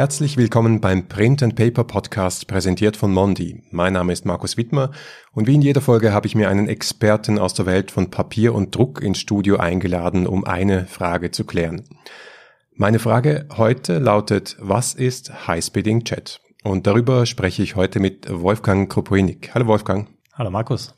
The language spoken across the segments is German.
Herzlich willkommen beim Print and Paper Podcast, präsentiert von Mondi. Mein Name ist Markus Wittmer und wie in jeder Folge habe ich mir einen Experten aus der Welt von Papier und Druck ins Studio eingeladen, um eine Frage zu klären. Meine Frage heute lautet, was ist High-Speed Inkjet? Und darüber spreche ich heute mit Wolfgang Kropoinik. Hallo Wolfgang. Hallo Markus.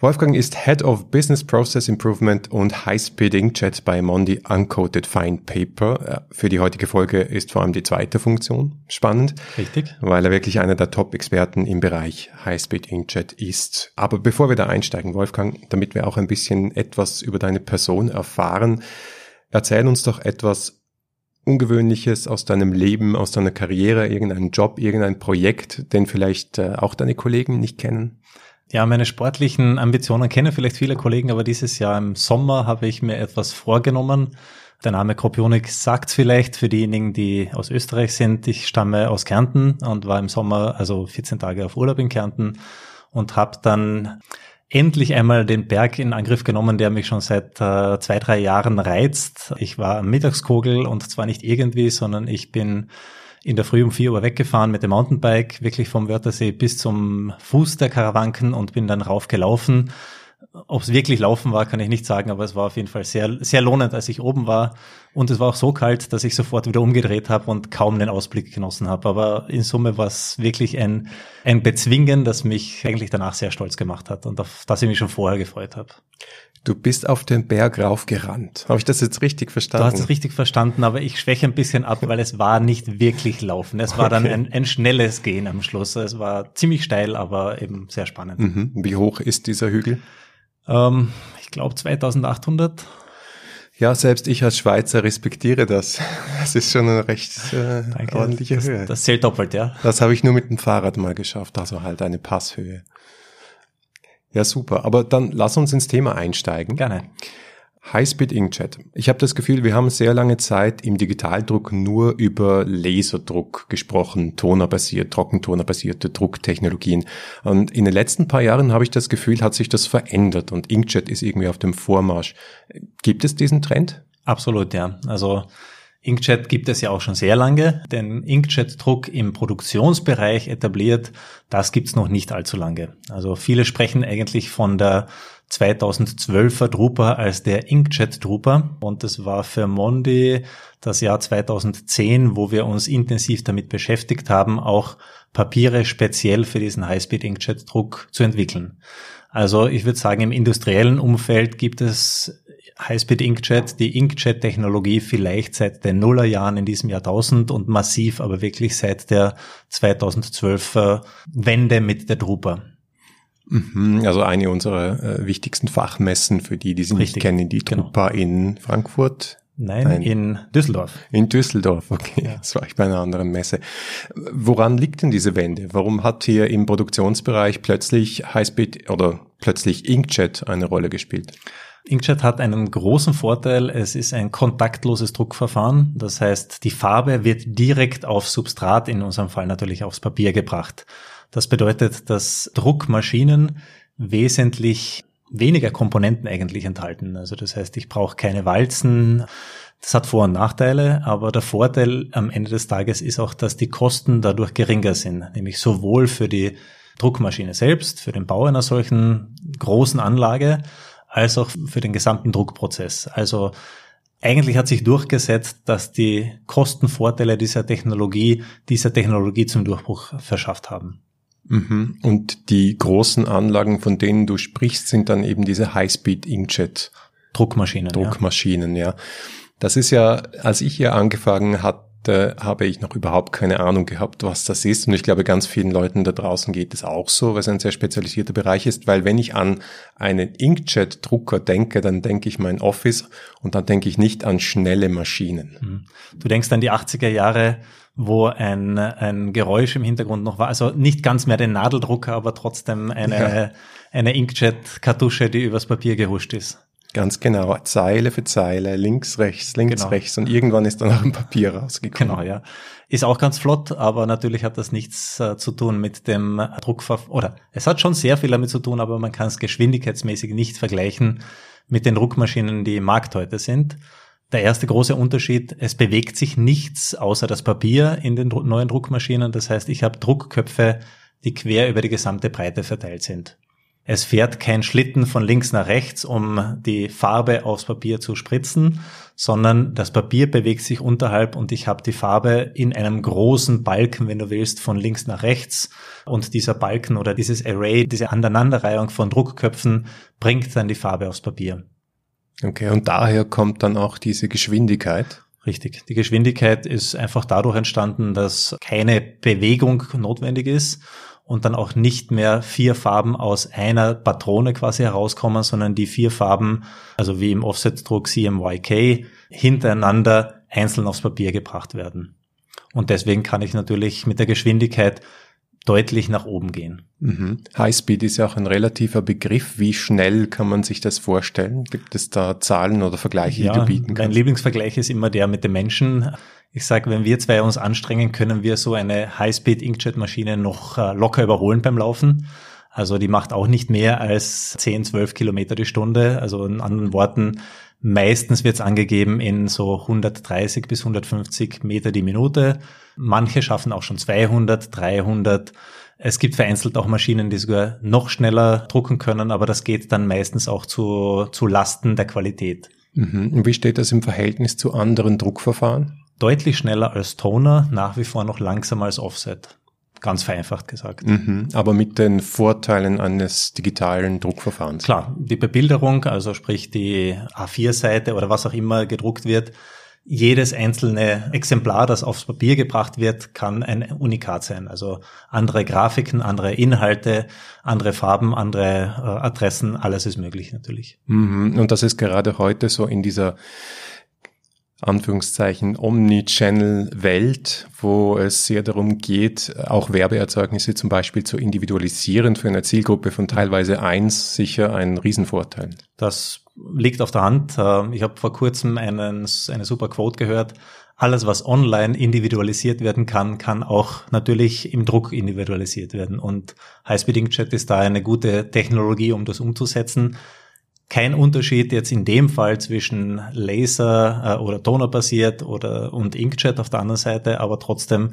Wolfgang ist Head of Business Process Improvement und High-Speed Inkjet bei Mondi Uncoated Fine Paper. Für die heutige Folge ist vor allem die zweite Funktion spannend. Richtig. Weil er wirklich einer der Top-Experten im Bereich High-Speed Inkjet ist. Aber bevor wir da einsteigen, Wolfgang, damit wir auch ein bisschen etwas über deine Person erfahren, erzähl uns doch etwas Ungewöhnliches aus deinem Leben, aus deiner Karriere, irgendeinen Job, irgendein Projekt, den vielleicht äh, auch deine Kollegen nicht kennen? Ja, meine sportlichen Ambitionen kennen vielleicht viele Kollegen, aber dieses Jahr im Sommer habe ich mir etwas vorgenommen. Der Name Kropionik sagt vielleicht für diejenigen, die aus Österreich sind. Ich stamme aus Kärnten und war im Sommer also 14 Tage auf Urlaub in Kärnten und habe dann endlich einmal den Berg in Angriff genommen, der mich schon seit äh, zwei, drei Jahren reizt. Ich war am Mittagskogel und zwar nicht irgendwie, sondern ich bin in der Früh um vier Uhr weggefahren mit dem Mountainbike, wirklich vom Wörthersee bis zum Fuß der Karawanken und bin dann raufgelaufen. Ob es wirklich laufen war, kann ich nicht sagen, aber es war auf jeden Fall sehr, sehr lohnend, als ich oben war. Und es war auch so kalt, dass ich sofort wieder umgedreht habe und kaum den Ausblick genossen habe. Aber in Summe war es wirklich ein, ein Bezwingen, das mich eigentlich danach sehr stolz gemacht hat und auf das ich mich schon vorher gefreut habe. Du bist auf den Berg raufgerannt. Habe ich das jetzt richtig verstanden? Du hast es richtig verstanden, aber ich schwäche ein bisschen ab, weil es war nicht wirklich Laufen. Es war okay. dann ein, ein, schnelles Gehen am Schluss. Es war ziemlich steil, aber eben sehr spannend. Mhm. Wie hoch ist dieser Hügel? Ähm, ich glaube 2800. Ja, selbst ich als Schweizer respektiere das. Das ist schon eine recht äh, ordentliche das, Höhe. Das zählt doppelt, ja. Das habe ich nur mit dem Fahrrad mal geschafft, also halt eine Passhöhe. Ja, super. Aber dann lass uns ins Thema einsteigen. Gerne. Highspeed Inkjet. Ich habe das Gefühl, wir haben sehr lange Zeit im Digitaldruck nur über Laserdruck gesprochen, tonerbasiert, trockentonerbasierte Drucktechnologien. Und in den letzten paar Jahren habe ich das Gefühl, hat sich das verändert und Inkjet ist irgendwie auf dem Vormarsch. Gibt es diesen Trend? Absolut, ja. Also Inkjet gibt es ja auch schon sehr lange. Den Inkjet-Druck im Produktionsbereich etabliert, das gibt's noch nicht allzu lange. Also viele sprechen eigentlich von der 2012er Drupa als der Inkjet Drupa und das war für Mondi das Jahr 2010, wo wir uns intensiv damit beschäftigt haben, auch Papiere speziell für diesen Highspeed Inkjet Druck zu entwickeln. Also ich würde sagen, im industriellen Umfeld gibt es Highspeed Inkjet, die Inkjet-Technologie vielleicht seit den Nullerjahren in diesem Jahrtausend und massiv, aber wirklich seit der 2012er Wende mit der Drupa. Mhm, also eine unserer äh, wichtigsten Fachmessen für die, die sie Richtig, nicht kennen, die genau. Drupa genau. in Frankfurt. Nein, Nein, in Düsseldorf. In Düsseldorf, okay. Ja. Das war ich bei einer anderen Messe. Woran liegt denn diese Wende? Warum hat hier im Produktionsbereich plötzlich Highspeed oder plötzlich Inkjet eine Rolle gespielt? Inkjet hat einen großen Vorteil. Es ist ein kontaktloses Druckverfahren. Das heißt, die Farbe wird direkt aufs Substrat, in unserem Fall natürlich aufs Papier gebracht. Das bedeutet, dass Druckmaschinen wesentlich weniger Komponenten eigentlich enthalten. Also das heißt, ich brauche keine Walzen. Das hat Vor- und Nachteile, aber der Vorteil am Ende des Tages ist auch, dass die Kosten dadurch geringer sind, nämlich sowohl für die Druckmaschine selbst, für den Bau einer solchen großen Anlage, als auch für den gesamten Druckprozess. Also eigentlich hat sich durchgesetzt, dass die Kostenvorteile dieser Technologie, dieser Technologie zum Durchbruch verschafft haben. Mhm. Und die großen Anlagen, von denen du sprichst, sind dann eben diese High-Speed-Inkjet Druckmaschinen. Druckmaschinen, ja. ja. Das ist ja, als ich hier angefangen hat, da habe ich noch überhaupt keine Ahnung gehabt, was das ist. Und ich glaube, ganz vielen Leuten da draußen geht es auch so, weil es ein sehr spezialisierter Bereich ist. Weil wenn ich an einen Inkjet-Drucker denke, dann denke ich mein Office und dann denke ich nicht an schnelle Maschinen. Hm. Du denkst an die 80er Jahre, wo ein, ein Geräusch im Hintergrund noch war. Also nicht ganz mehr den Nadeldrucker, aber trotzdem eine, ja. eine Inkjet-Kartusche, die übers Papier gehuscht ist. Ganz genau, Zeile für Zeile, links, rechts, links, genau. rechts und irgendwann ist dann auch ein Papier rausgekommen. Genau, ja. Ist auch ganz flott, aber natürlich hat das nichts äh, zu tun mit dem Druckverfahren, oder es hat schon sehr viel damit zu tun, aber man kann es geschwindigkeitsmäßig nicht vergleichen mit den Druckmaschinen, die im Markt heute sind. Der erste große Unterschied, es bewegt sich nichts außer das Papier in den neuen Druckmaschinen. Das heißt, ich habe Druckköpfe, die quer über die gesamte Breite verteilt sind. Es fährt kein Schlitten von links nach rechts, um die Farbe aufs Papier zu spritzen, sondern das Papier bewegt sich unterhalb und ich habe die Farbe in einem großen Balken, wenn du willst, von links nach rechts. Und dieser Balken oder dieses Array, diese Aneinanderreihung von Druckköpfen bringt dann die Farbe aufs Papier. Okay, und daher kommt dann auch diese Geschwindigkeit. Richtig. Die Geschwindigkeit ist einfach dadurch entstanden, dass keine Bewegung notwendig ist und dann auch nicht mehr vier Farben aus einer Patrone quasi herauskommen, sondern die vier Farben, also wie im Offset-Druck CMYK, hintereinander einzeln aufs Papier gebracht werden. Und deswegen kann ich natürlich mit der Geschwindigkeit deutlich nach oben gehen. Mhm. Highspeed ist ja auch ein relativer Begriff. Wie schnell kann man sich das vorstellen? Gibt es da Zahlen oder Vergleiche, ja, die du bieten kannst? Mein Lieblingsvergleich ist immer der mit dem Menschen. Ich sage, wenn wir zwei uns anstrengen, können wir so eine High-Speed-Inkjet-Maschine noch äh, locker überholen beim Laufen. Also die macht auch nicht mehr als 10, 12 Kilometer die Stunde. Also in anderen Worten, meistens wird es angegeben in so 130 bis 150 Meter die Minute. Manche schaffen auch schon 200, 300. Es gibt vereinzelt auch Maschinen, die sogar noch schneller drucken können, aber das geht dann meistens auch zu, zu Lasten der Qualität. Mhm. Und wie steht das im Verhältnis zu anderen Druckverfahren? Deutlich schneller als Toner, nach wie vor noch langsamer als Offset. Ganz vereinfacht gesagt. Mhm, aber mit den Vorteilen eines digitalen Druckverfahrens. Klar, die Bebilderung, also sprich die A4-Seite oder was auch immer gedruckt wird, jedes einzelne Exemplar, das aufs Papier gebracht wird, kann ein Unikat sein. Also andere Grafiken, andere Inhalte, andere Farben, andere äh, Adressen, alles ist möglich natürlich. Mhm. Und das ist gerade heute so in dieser Anführungszeichen Omnichannel-Welt, wo es sehr darum geht, auch Werbeerzeugnisse zum Beispiel zu individualisieren für eine Zielgruppe von teilweise eins, sicher ein Riesenvorteil. Das liegt auf der Hand. Ähm, ich habe vor kurzem einen, eine super Quote gehört. Alles, was online individualisiert werden kann, kann auch natürlich im Druck individualisiert werden. Und Highspeed Inkjet ist da eine gute Technologie, um das umzusetzen kein Unterschied jetzt in dem Fall zwischen Laser äh, oder Toner-basiert oder und Inkjet auf der anderen Seite, aber trotzdem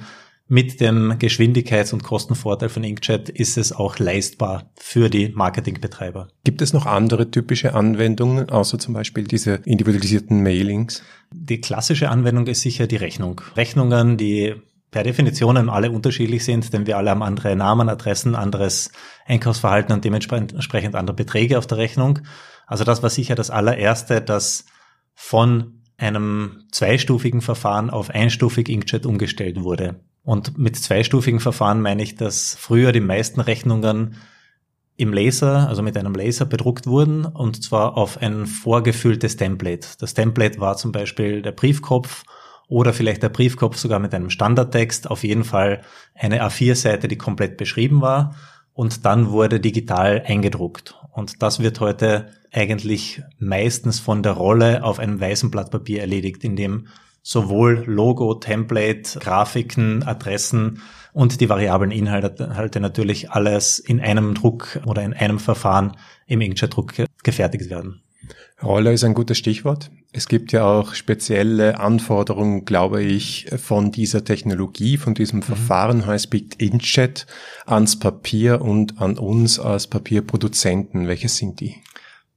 mit dem Geschwindigkeits- und Kostenvorteil von Inkjet ist es auch leistbar für die Marketingbetreiber. Gibt es noch andere typische Anwendungen, außer zum Beispiel diese individualisierten Mailings? Die klassische Anwendung ist sicher die Rechnung. Rechnungen, die per Definition alle unterschiedlich sind, denn wir alle haben andere Namen, Adressen, anderes Einkaufsverhalten und dementsprechend andere Beträge auf der Rechnung. Also das war sicher das allererste, das von einem zweistufigen Verfahren auf einstufig Inkjet umgestellt wurde. Und mit zweistufigen Verfahren meine ich, dass früher die meisten Rechnungen im Laser, also mit einem Laser bedruckt wurden und zwar auf ein vorgefülltes Template. Das Template war zum Beispiel der Briefkopf oder vielleicht der Briefkopf sogar mit einem Standardtext, auf jeden Fall eine A4-Seite, die komplett beschrieben war und dann wurde digital eingedruckt. Und das wird heute eigentlich meistens von der Rolle auf einem weißen Blatt Papier erledigt, in dem sowohl Logo, Template, Grafiken, Adressen und die variablen Inhalte natürlich alles in einem Druck oder in einem Verfahren im Inkjet-Druck gefertigt werden. Rolle ist ein gutes Stichwort. Es gibt ja auch spezielle Anforderungen, glaube ich, von dieser Technologie, von diesem mhm. Verfahren Highspeed Inkjet ans Papier und an uns als Papierproduzenten. Welche sind die?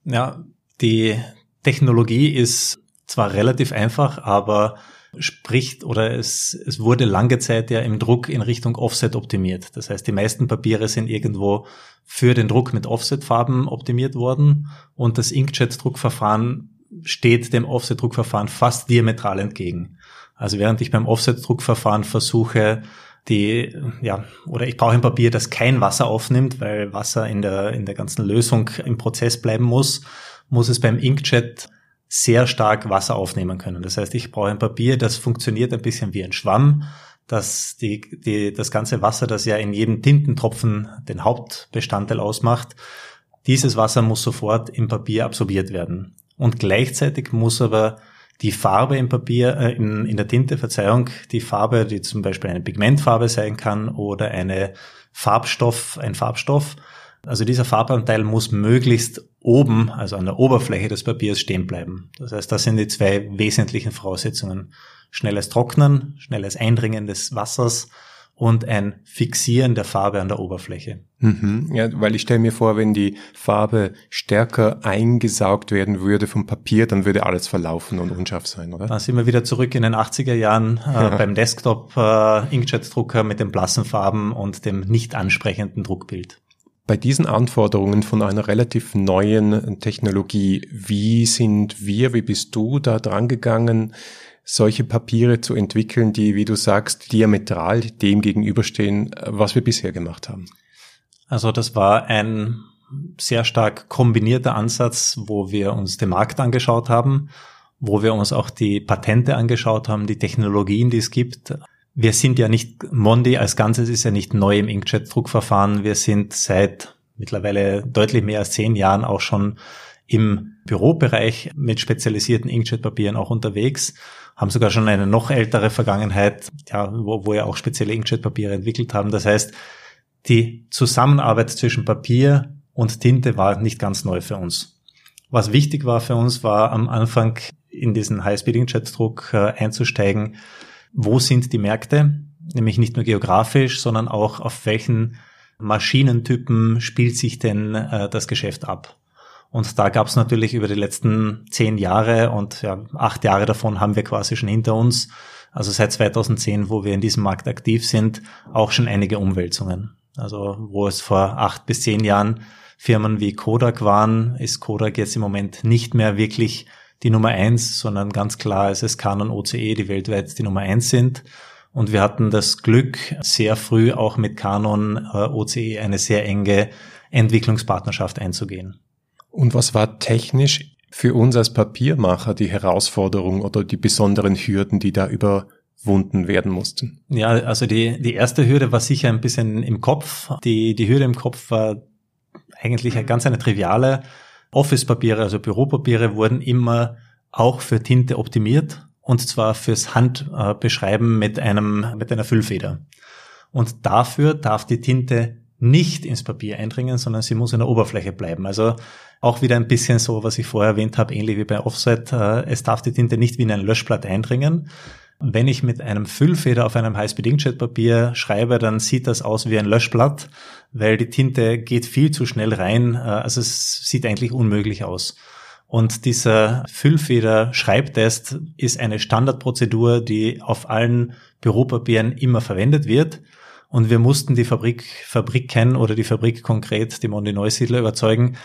Ja, die Technologie ist zwar relativ einfach, aber spricht oder es, es wurde lange Zeit ja im Druck in Richtung Offset optimiert. Das heißt, die meisten Papiere sind irgendwo für den Druck mit Offset-Farben optimiert worden und das Inkjet-Druckverfahren steht dem Offset-Druckverfahren fast diametral entgegen. Also während ich beim Offset-Druckverfahren versuche, die, ja, oder ich brauche ein Papier, das kein Wasser aufnimmt, weil Wasser in der, in der ganzen Lösung im Prozess bleiben muss, muss es beim Inkjet sehr stark Wasser aufnehmen können. Das heißt, ich brauche ein Papier, das funktioniert ein bisschen wie ein Schwamm, dass die, die, das ganze Wasser, das ja in jedem Tintentropfen den Hauptbestandteil ausmacht, dieses Wasser muss sofort im Papier absorbiert werden. Und gleichzeitig muss aber die Farbe im Papier, äh, in, in der Tinte, Verzeihung, die Farbe, die zum Beispiel eine Pigmentfarbe sein kann oder eine Farbstoff, ein Farbstoff, Also dieser Farbanteil muss möglichst oben, also an der Oberfläche des Papiers stehen bleiben. Das heißt, das sind die zwei wesentlichen Voraussetzungen. Schnelles Trocknen, schnelles Eindringen des Wassers und ein Fixieren der Farbe an der Oberfläche. Mhm. Ja, weil ich stelle mir vor, wenn die Farbe stärker eingesaugt werden würde vom Papier, dann würde alles verlaufen und unscharf sein, oder? Dann sind wir wieder zurück in den 80er Jahren äh, beim Desktop-Inkjet-Drucker äh, mit den blassen Farben und dem nicht ansprechenden Druckbild. Bei diesen Anforderungen von einer relativ neuen Technologie, wie sind wir, wie bist du da dran gegangen, solche Papiere zu entwickeln, die, wie du sagst, diametral dem gegenüberstehen, was wir bisher gemacht haben? Also das war ein sehr stark kombinierter Ansatz, wo wir uns den Markt angeschaut haben, wo wir uns auch die Patente angeschaut haben, die Technologien, die es gibt. Wir sind ja nicht, Mondi als Ganzes ist ja nicht neu im Inkjet-Druckverfahren. Wir sind seit mittlerweile deutlich mehr als zehn Jahren auch schon im Bürobereich mit spezialisierten Inkjet-Papieren auch unterwegs, haben sogar schon eine noch ältere Vergangenheit, ja, wo, wo wir auch spezielle Inkjet-Papiere entwickelt haben. Das heißt, die Zusammenarbeit zwischen Papier und Tinte war nicht ganz neu für uns. Was wichtig war für uns, war am Anfang in diesen High-Speed-Inkjet-Druck äh, einzusteigen, wo sind die Märkte, nämlich nicht nur geografisch, sondern auch auf welchen Maschinentypen spielt sich denn äh, das Geschäft ab. Und da gab es natürlich über die letzten zehn Jahre und ja, acht Jahre davon haben wir quasi schon hinter uns, also seit 2010, wo wir in diesem Markt aktiv sind, auch schon einige Umwälzungen. Also wo es vor acht bis zehn Jahren Firmen wie Kodak waren, ist Kodak jetzt im Moment nicht mehr wirklich die Nummer eins, sondern ganz klar ist es Canon OCE, die weltweit die Nummer eins sind. Und wir hatten das Glück, sehr früh auch mit Canon äh, OCE eine sehr enge Entwicklungspartnerschaft einzugehen. Und was war technisch für uns als Papiermacher die Herausforderung oder die besonderen Hürden, die da überwunden werden mussten? Ja, also die, die erste Hürde war sicher ein bisschen im Kopf. Die, die Hürde im Kopf war eigentlich ganz eine triviale. Office-Papiere, also Büropapiere wurden immer auch für Tinte optimiert und zwar fürs Handbeschreiben mit einem, mit einer Füllfeder. Und dafür darf die Tinte nicht ins Papier eindringen, sondern sie muss in der Oberfläche bleiben. Also auch wieder ein bisschen so, was ich vorher erwähnt habe, ähnlich wie bei Offset. Äh, es darf die Tinte nicht wie in ein Löschblatt eindringen. Wenn ich mit einem Füllfeder auf einem High-Speed-Inkjet-Papier schreibe, dann sieht das aus wie ein Löschblatt, weil die Tinte geht viel zu schnell rein. Äh, also es sieht eigentlich unmöglich aus. Und dieser Füllfeder-Schreibtest ist eine Standardprozedur, die auf allen Büropapieren immer verwendet wird. Und wir mussten die Fabrik, Fabrik kennen oder die Fabrik konkret, die Mondi Neusiedler überzeugen,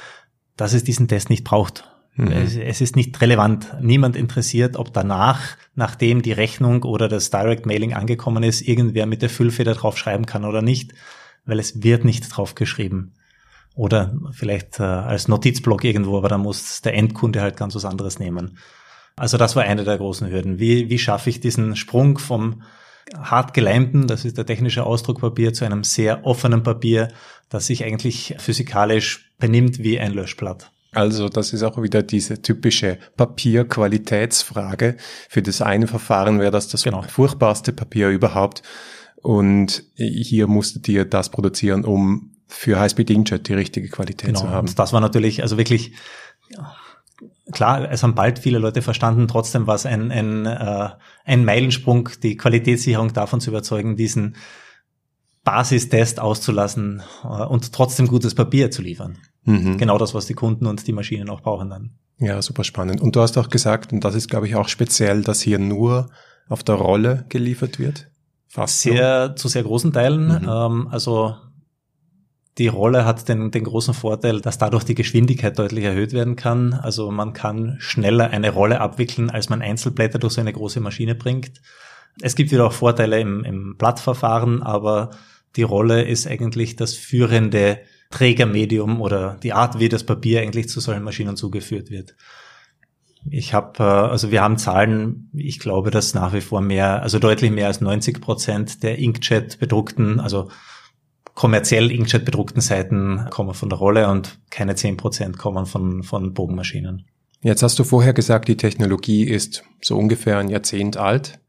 dass es diesen Test nicht braucht. Mhm. Es, es, ist nicht relevant. Niemand interessiert, ob danach, nachdem die Rechnung oder das Direct Mailing angekommen ist, irgendwer mit der Füllfeder drauf schreiben kann oder nicht, weil es wird nicht drauf geschrieben. Oder vielleicht äh, als Notizblock irgendwo, aber dann muss der Endkunde halt ganz was anderes nehmen. Also das war eine der großen Hürden. Wie, wie schaffe ich diesen Sprung vom hart geleimten, das ist der technische Ausdruckpapier, zu einem sehr offenen Papier, das sich eigentlich physikalisch benimmt wie ein Löschblatt. Also das ist auch wieder diese typische Papierqualitätsfrage. Für das eine Verfahren wäre das das genau. furchtbarste Papier überhaupt. Und hier musstet ihr das produzieren, um für High-Speed Inkjet die richtige Qualität genau. zu haben. Und das war natürlich, also wirklich, klar, es haben bald viele Leute verstanden, trotzdem war es ein, ein, äh, ein Meilensprung, die Qualitätssicherung davon zu überzeugen, diesen Basistest auszulassen äh, und trotzdem gutes Papier zu liefern. Mhm. Genau das, was die Kunden und die Maschinen auch brauchen dann. Ja, super spannend. Und du hast auch gesagt, und das ist, glaube ich, auch speziell, dass hier nur auf der Rolle geliefert wird? Fast sehr, zu sehr großen Teilen. Mhm. Ähm, also die Rolle hat den, den großen Vorteil, dass dadurch die Geschwindigkeit deutlich erhöht werden kann. Also man kann schneller eine Rolle abwickeln, als man Einzelblätter durch so eine große Maschine bringt. Es gibt wieder auch Vorteile im, im Blattverfahren, aber die Rolle ist eigentlich das führende Trägermedium oder die Art, wie das Papier eigentlich zu solchen Maschinen zugeführt wird. Ich habe, äh, also wir haben Zahlen, ich glaube, dass nach wie vor mehr, also deutlich mehr als 90 Prozent der Inkjet bedruckten, also kommerziell Inkjet bedruckten Seiten kommen von der Rolle und keine zehn Prozent kommen von, von Bogenmaschinen. Jetzt hast du vorher gesagt, die Technologie ist so ungefähr ein Jahrzehnt alt.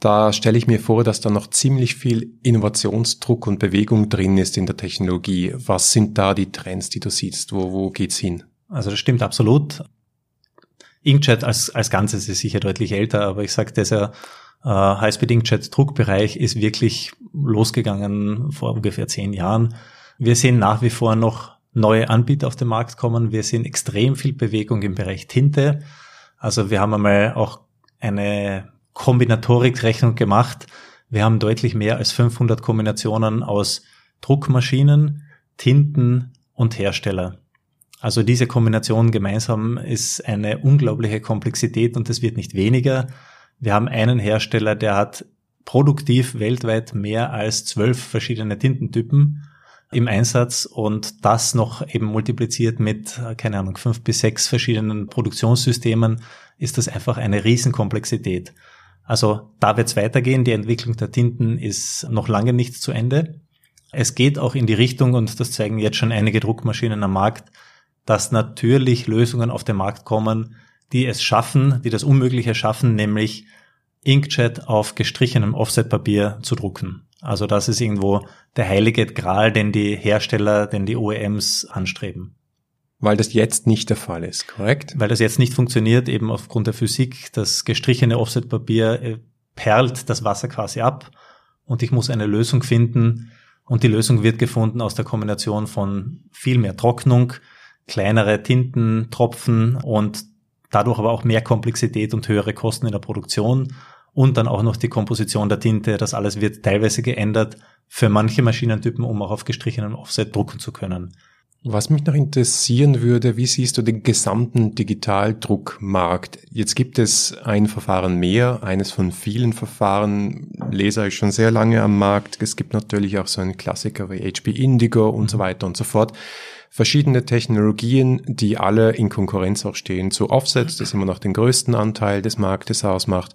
Da stelle ich mir vor, dass da noch ziemlich viel Innovationsdruck und Bewegung drin ist in der Technologie. Was sind da die Trends, die du siehst? Wo, wo geht's hin? Also das stimmt absolut. Inkjet als, als Ganzes ist sicher deutlich älter, aber ich sage, dieser äh, Highspeed Inkjet Druckbereich ist wirklich losgegangen vor ungefähr zehn Jahren. Wir sehen nach wie vor noch neue Anbieter auf den Markt kommen. Wir sehen extrem viel Bewegung im Bereich Tinte. Also wir haben einmal auch eine Kombinatorik-Rechnung gemacht. Wir haben deutlich mehr als 500 Kombinationen aus Druckmaschinen, Tinten und Hersteller. Also diese Kombination gemeinsam ist eine unglaubliche Komplexität und es wird nicht weniger. Wir haben einen Hersteller, der hat produktiv weltweit mehr als zwölf verschiedene Tintentypen im Einsatz und das noch eben multipliziert mit, keine Ahnung, fünf bis sechs verschiedenen Produktionssystemen, ist das einfach eine Riesenkomplexität. Also da wird es weitergehen. Die Entwicklung der Tinten ist noch lange nicht zu Ende. Es geht auch in die Richtung, und das zeigen jetzt schon einige Druckmaschinen am Markt, dass natürlich Lösungen auf den Markt kommen, die es schaffen, die das Unmögliche schaffen, nämlich Inkjet auf gestrichenem Offsetpapier zu drucken. Also das ist irgendwo der heilige Gral, den die Hersteller, den die OEMs anstreben. Weil das jetzt nicht der Fall ist, korrekt? Weil das jetzt nicht funktioniert, eben aufgrund der Physik. Das gestrichene Offsetpapier äh, perlt das Wasser quasi ab und ich muss eine Lösung finden. Und die Lösung wird gefunden aus der Kombination von viel mehr Trocknung, kleinere Tintentropfen und dadurch aber auch mehr Komplexität und höhere Kosten in der Produktion und dann auch noch die Komposition der Tinte. Das alles wird teilweise geändert für manche Maschinentypen, um auch auf gestrichenem Offset drucken zu können. Was mich noch interessieren würde, wie siehst du den gesamten Digitaldruckmarkt? Jetzt gibt es ein Verfahren mehr, eines von vielen Verfahren. Laser ist schon sehr lange am Markt. Es gibt natürlich auch so einen Klassiker wie HP Indigo und so weiter und so fort. Verschiedene Technologien, die alle in Konkurrenz auch stehen zu Offsets, das immer noch den größten Anteil des Marktes ausmacht.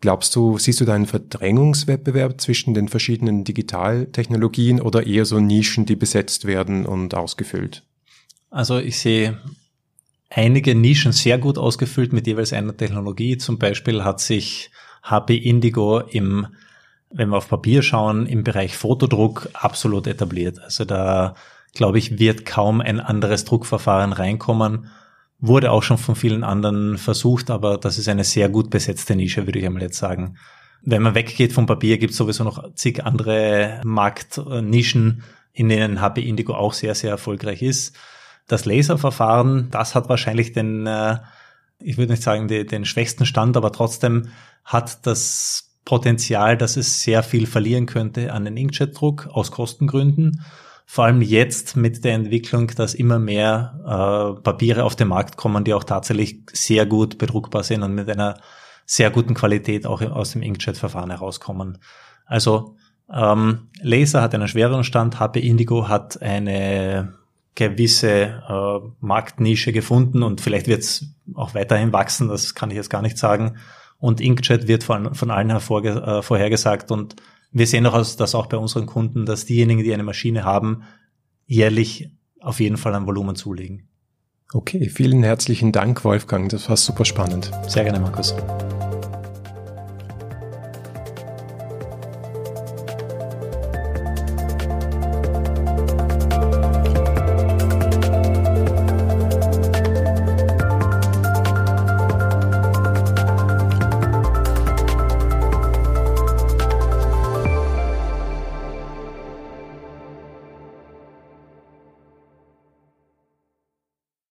Glaubst du, siehst du da einen Verdrängungswettbewerb zwischen den verschiedenen Digitaltechnologien oder eher so Nischen, die besetzt werden und ausgefüllt? Also ich sehe einige Nischen sehr gut ausgefüllt mit jeweils einer Technologie. Zum Beispiel hat sich HP Indigo im, wenn wir auf Papier schauen, im Bereich Fotodruck absolut etabliert. Also da, glaube ich, wird kaum ein anderes Druckverfahren reinkommen Wurde auch schon von vielen anderen versucht, aber das ist eine sehr gut besetzte Nische, würde ich einmal jetzt sagen. Wenn man weggeht vom Papier, gibt es sowieso noch zig andere Marktnischen, in denen HP Indigo auch sehr, sehr erfolgreich ist. Das Laserverfahren, das hat wahrscheinlich den, äh, ich würde nicht sagen den, den schwächsten Stand, aber trotzdem hat das Potenzial, dass es sehr viel verlieren könnte an den Inkjet-Druck aus Kostengründen vor allem jetzt mit der Entwicklung, dass immer mehr äh, Papiere auf den Markt kommen, die auch tatsächlich sehr gut bedruckbar sind und mit einer sehr guten Qualität auch aus dem Inkjet-Verfahren herauskommen. Also ähm, Laser hat einen schwereren Stand, HP Indigo hat eine gewisse äh, Marktnische gefunden und vielleicht wird es auch weiterhin wachsen, das kann ich jetzt gar nicht sagen. Und Inkjet wird von, von allen hervorge äh, vorhergesagt und wir sehen auch das auch bei unseren Kunden, dass diejenigen, die eine Maschine haben, jährlich auf jeden Fall ein Volumen zulegen. Okay, vielen herzlichen Dank, Wolfgang. Das war super spannend. Sehr gerne, Markus.